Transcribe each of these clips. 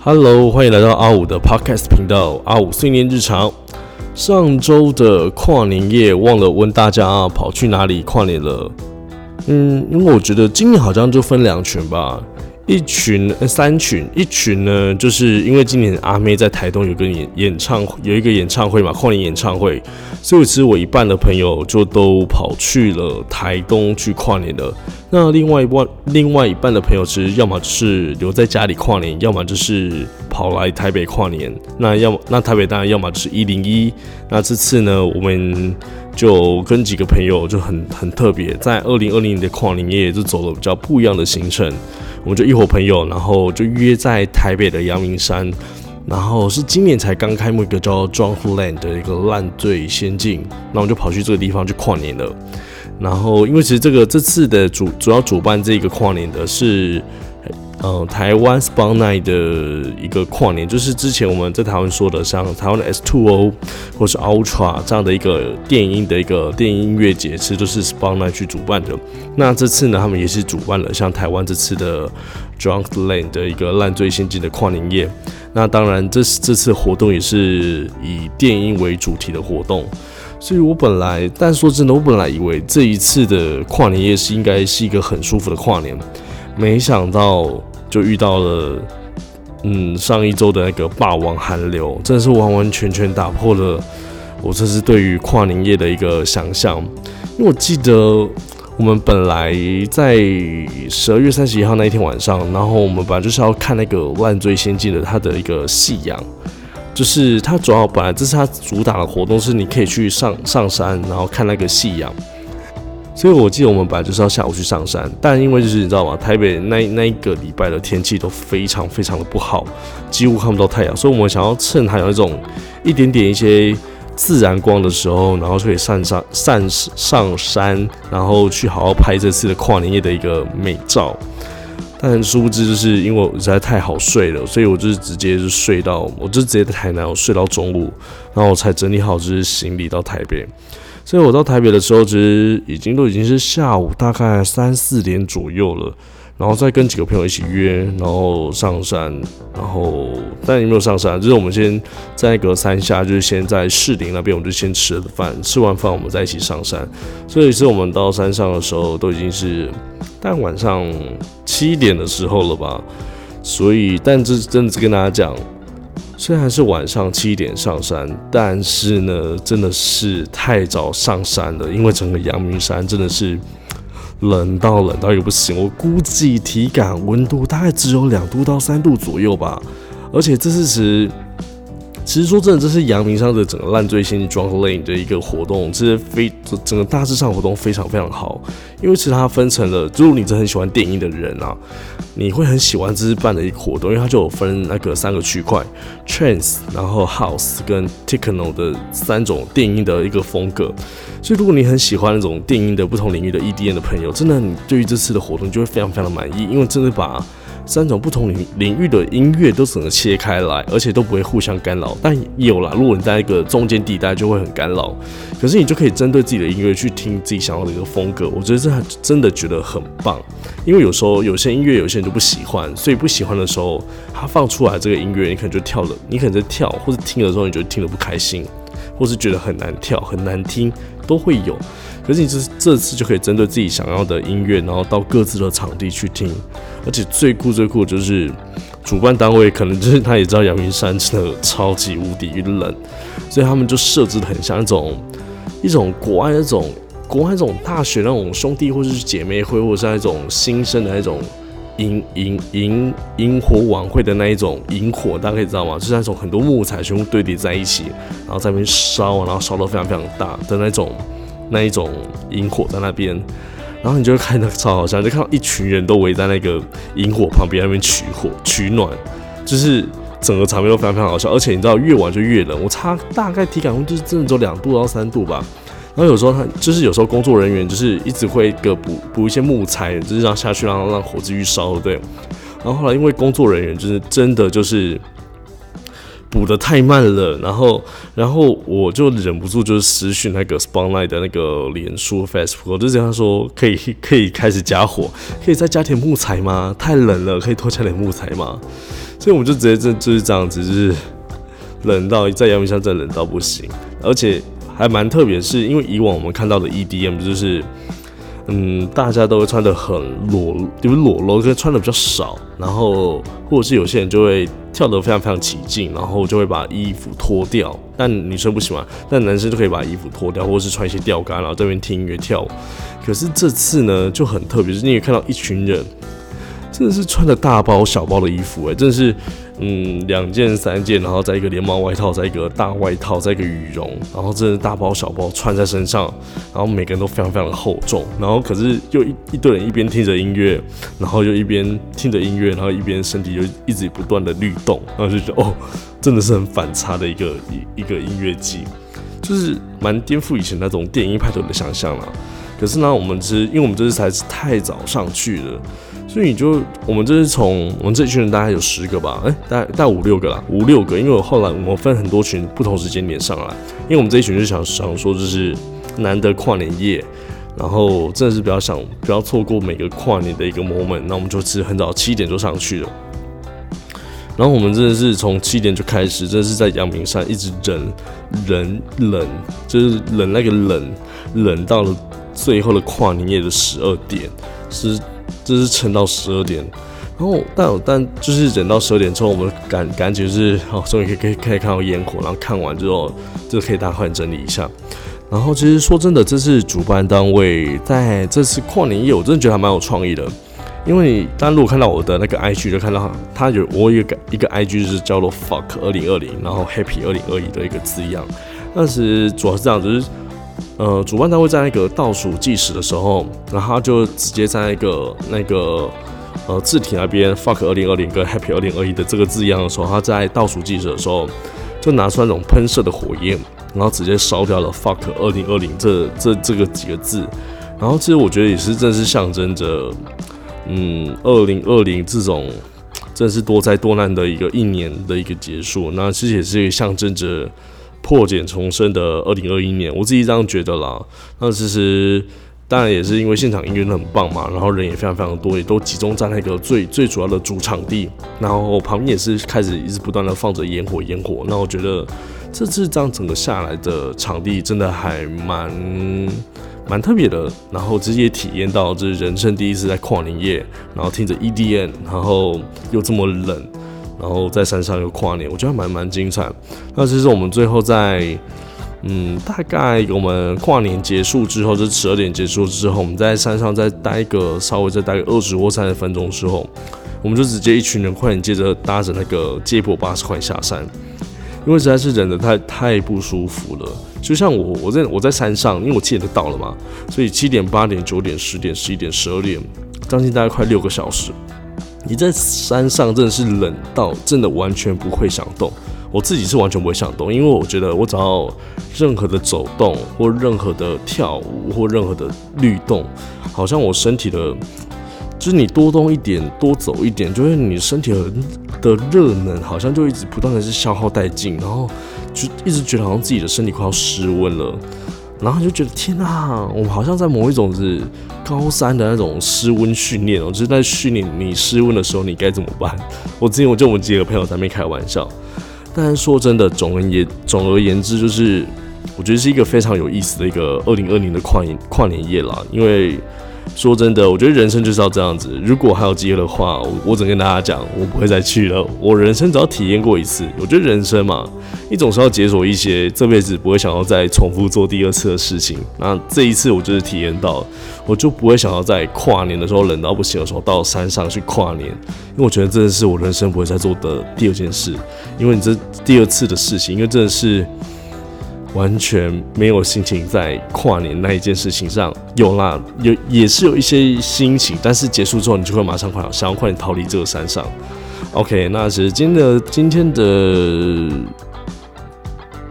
Hello，欢迎来到阿五的 Podcast 频道，阿五碎念日常。上周的跨年夜，忘了问大家跑去哪里跨年了。嗯，因为我觉得今年好像就分两群吧。一群呃三群，一群呢，就是因为今年阿妹在台东有个演演唱有一个演唱会嘛，跨年演唱会，所以其实我一半的朋友就都跑去了台东去跨年了。那另外一半另外一半的朋友，其实要么就是留在家里跨年，要么就是跑来台北跨年。那要那台北当然要么就是一零一。那这次呢，我们就跟几个朋友就很很特别，在二零二零年的跨年夜就走了比较不一样的行程。我们就一伙朋友，然后就约在台北的阳明山，然后是今年才刚开幕一个叫 Drunkland 的一个烂醉仙境，那我们就跑去这个地方去跨年了。然后因为其实这个这次的主主要主办这个跨年的是。嗯，台湾 Spawn Night 的一个跨年，就是之前我们在台湾说的，像台湾的 S2O O 或是 Ultra 这样的一个电音的一个电音乐节，其实都是 Spawn Night 去主办的。那这次呢，他们也是主办了像台湾这次的 Drunk Lane 的一个烂醉仙境的跨年夜。那当然，这这次活动也是以电音为主题的活动。所以我本来，但说真的，我本来以为这一次的跨年夜是应该是一个很舒服的跨年。没想到就遇到了，嗯，上一周的那个霸王寒流，真的是完完全全打破了我这是对于跨年夜的一个想象。因为我记得我们本来在十二月三十一号那一天晚上，然后我们本来就是要看那个万醉仙境的它的一个夕阳，就是它主要本来这是它主打的活动，是你可以去上上山，然后看那个夕阳。所以我记得我们本来就是要下午去上山，但因为就是你知道吗？台北那那一个礼拜的天气都非常非常的不好，几乎看不到太阳，所以我们想要趁还有那种一点点一些自然光的时候，然后就可以上上上上山，然后去好好拍这次的跨年夜的一个美照。但殊不知，就是因为我实在太好睡了，所以我就是直接就睡到，我就直接在台南，我睡到中午，然后我才整理好就是行李到台北。所以我到台北的时候，其实已经都已经是下午大概三四点左右了，然后再跟几个朋友一起约，然后上山，然后但也没有上山，就是我们先在那个山下，就是先在士林那边，我们就先吃了饭，吃完饭我们再一起上山。所以是我们到山上的时候，都已经是但晚上七点的时候了吧。所以，但这真的是跟大家讲。虽然是晚上七点上山，但是呢，真的是太早上山了，因为整个阳明山真的是冷到冷到也不行。我估计体感温度大概只有两度到三度左右吧，而且这是。其实说真的，这是阳明山的整个烂醉仙境 Drunk Lane 的一个活动，这是非整个大致上活动非常非常好。因为其实它分成了，如果你真的很喜欢电音的人啊，你会很喜欢这次办的一个活动，因为它就有分那个三个区块，Trance，然后 House 跟 Techno 的三种电音的一个风格。所以如果你很喜欢那种电音的不同领域的 EDM 的朋友，真的你对于这次的活动就会非常非常的满意，因为真的把。三种不同领领域的音乐都整个切开来，而且都不会互相干扰。但有了，如果你在一个中间地带，就会很干扰。可是你就可以针对自己的音乐去听自己想要的一个风格。我觉得这很真的觉得很棒。因为有时候有些音乐有些人就不喜欢，所以不喜欢的时候，他放出来这个音乐，你可能就跳了，你可能在跳，或者听的时候你觉得听得不开心，或是觉得很难跳、很难听，都会有。可是你这这次就可以针对自己想要的音乐，然后到各自的场地去听，而且最酷最酷就是主办单位可能就是他也知道阳明山真的超级无敌冷，所以他们就设置的很像那种一种国外那种国外那种大学那种兄弟或者是姐妹会，或者是那种新生的那种萤萤萤萤火晚会的那一种萤火，大家可以知道吗？就是那种很多木材全部堆叠在一起，然后在那边烧，然后烧得非常非常大的那种。那一种萤火在那边，然后你就会看到超好笑，就看到一群人都围在那个萤火旁边那边取火取暖，就是整个场面都非常非常好笑。而且你知道越晚就越冷，我差大概体感温度就是真的只有两度到三度吧。然后有时候他就是有时候工作人员就是一直会个补补一些木材，就是让下去让让火继续烧，对。然后后来因为工作人员就是真的就是。补的太慢了，然后，然后我就忍不住就是私讯那个 Spotlight 的那个脸书 Facebook，我就这样说，可以可以开始加火，可以再加点木材吗？太冷了，可以多加点木材吗？所以我们就直接这就是这样子，就是冷到在阳明山真冷到不行，而且还蛮特别，是因为以往我们看到的 EDM 就是。嗯，大家都会穿的很裸，就是裸露，跟穿的比较少，然后或者是有些人就会跳得非常非常起劲，然后就会把衣服脱掉。但女生不喜欢，但男生就可以把衣服脱掉，或者是穿一些吊杆，然后这边听音乐跳。可是这次呢就很特别，是你也看到一群人。真的是穿着大包小包的衣服哎，真的是，嗯，两件三件，然后再一个连帽外套，再一个大外套，再一个羽绒，然后真的大包小包穿在身上，然后每个人都非常非常的厚重，然后可是又一一堆人一边听着音乐，然后又一边听着音乐，然后一边身体就一直不断的律动，然后就觉得哦，真的是很反差的一个一一个音乐季，就是蛮颠覆以前那种电音派对的想象了。可是呢，我们是因为我们这次才是太早上去了。所以你就我们这是从我们这一群人大概有十个吧，哎，大概大概五六个啦，五六个。因为我后来我们分很多群，不同时间点上来。因为我们这一群就想想说，就是难得跨年夜，然后真的是比较想不要错过每个跨年的一个 moment。那我们就其实很早七点就上去了。然后我们真的是从七点就开始，真的是在阳明山一直忍忍冷，就是冷那个冷冷到了最后的跨年夜的十二点是。就是撑到十二点，然后但但就是忍到十二点之后，我们感感觉是哦，终于可以可以可以看到烟火，然后看完之后就可以大快整理一下。然后其实说真的，这次主办单位在这次跨年夜，我真的觉得还蛮有创意的。因为大家如果看到我的那个 IG，就看到他有我有一个一个 IG 是叫做 Fuck 二零二零，然后 Happy 二零二一的一个字样。但是主要是这样，就是。呃，主办单位在那个倒数计时的时候，然后他就直接在一个那个呃字体那边 “fuck 二零二零”跟 “happy 二零二一”的这个字样的时候，他在倒数计时的时候就拿出那种喷射的火焰，然后直接烧掉了 “fuck 二零二零”这这这个几个字。然后其实我觉得也是，正是象征着，嗯，二零二零这种真是多灾多难的一个一年的一个结束。那其实也是象征着。破茧重生的二零二一年，我自己这样觉得啦。那其实当然也是因为现场音乐很棒嘛，然后人也非常非常多，也都集中在那个最最主要的主场地，然后旁边也是开始一直不断的放着烟火烟火。那我觉得这次这样整个下来的场地真的还蛮蛮特别的，然后直接体验到这是人生第一次在跨年夜，然后听着 EDM，然后又这么冷。然后在山上又跨年，我觉得蛮蛮精彩。那其实我们最后在，嗯，大概我们跨年结束之后，就十二点结束之后，我们在山上再待个稍微再待个二十或三十分钟之后，我们就直接一群人快点接着搭着那个接驳巴士快下山，因为实在是忍得太太不舒服了。就像我我在我在山上，因为我七点就到了嘛，所以七点、八点、九点、十点、十一点、十二点，将近大概快六个小时。你在山上真的是冷到真的完全不会想动，我自己是完全不会想动，因为我觉得我只要任何的走动或任何的跳舞或任何的律动，好像我身体的，就是你多动一点多走一点，就是你身体的热能好像就一直不断的是消耗殆尽，然后就一直觉得好像自己的身体快要失温了。然后就觉得天哪，我们好像在某一种是高三的那种失温训练哦，就是在训练你失温的时候你该怎么办。我之前我就我们几个朋友在那边开玩笑，但是说真的，总而言总而言之，就是我觉得是一个非常有意思的一个二零二零的跨年跨年夜啦，因为。说真的，我觉得人生就是要这样子。如果还有机会的话，我我只跟大家讲，我不会再去了。我人生只要体验过一次，我觉得人生嘛，一种是要解锁一些这辈子不会想要再重复做第二次的事情。那这一次我就是体验到，我就不会想要在跨年的时候冷到不行的时候到山上去跨年，因为我觉得真的是我人生不会再做的第二件事。因为你这第二次的事情，因为真的是。完全没有心情在跨年那一件事情上，有啦，有也是有一些心情，但是结束之后你就会马上快想要快点逃离这个山上。OK，那其实今天的今天的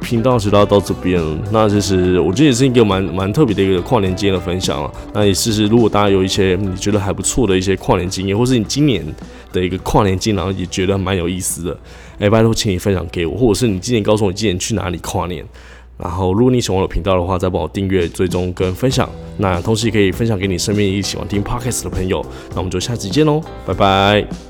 频道就到到这边了，那其实我觉得也是一个蛮蛮特别的一个跨年经验的分享了。那也是如果大家有一些你觉得还不错的一些跨年经验，或是你今年的一个跨年经验，也觉得蛮有意思的，哎，拜托请你分享给我，或者是你今年告诉我今年去哪里跨年。然后，如果你喜欢我的频道的话，再帮我订阅、追踪跟分享。那同时也可以分享给你身边一起喜欢听 podcast 的朋友。那我们就下期见喽，拜拜。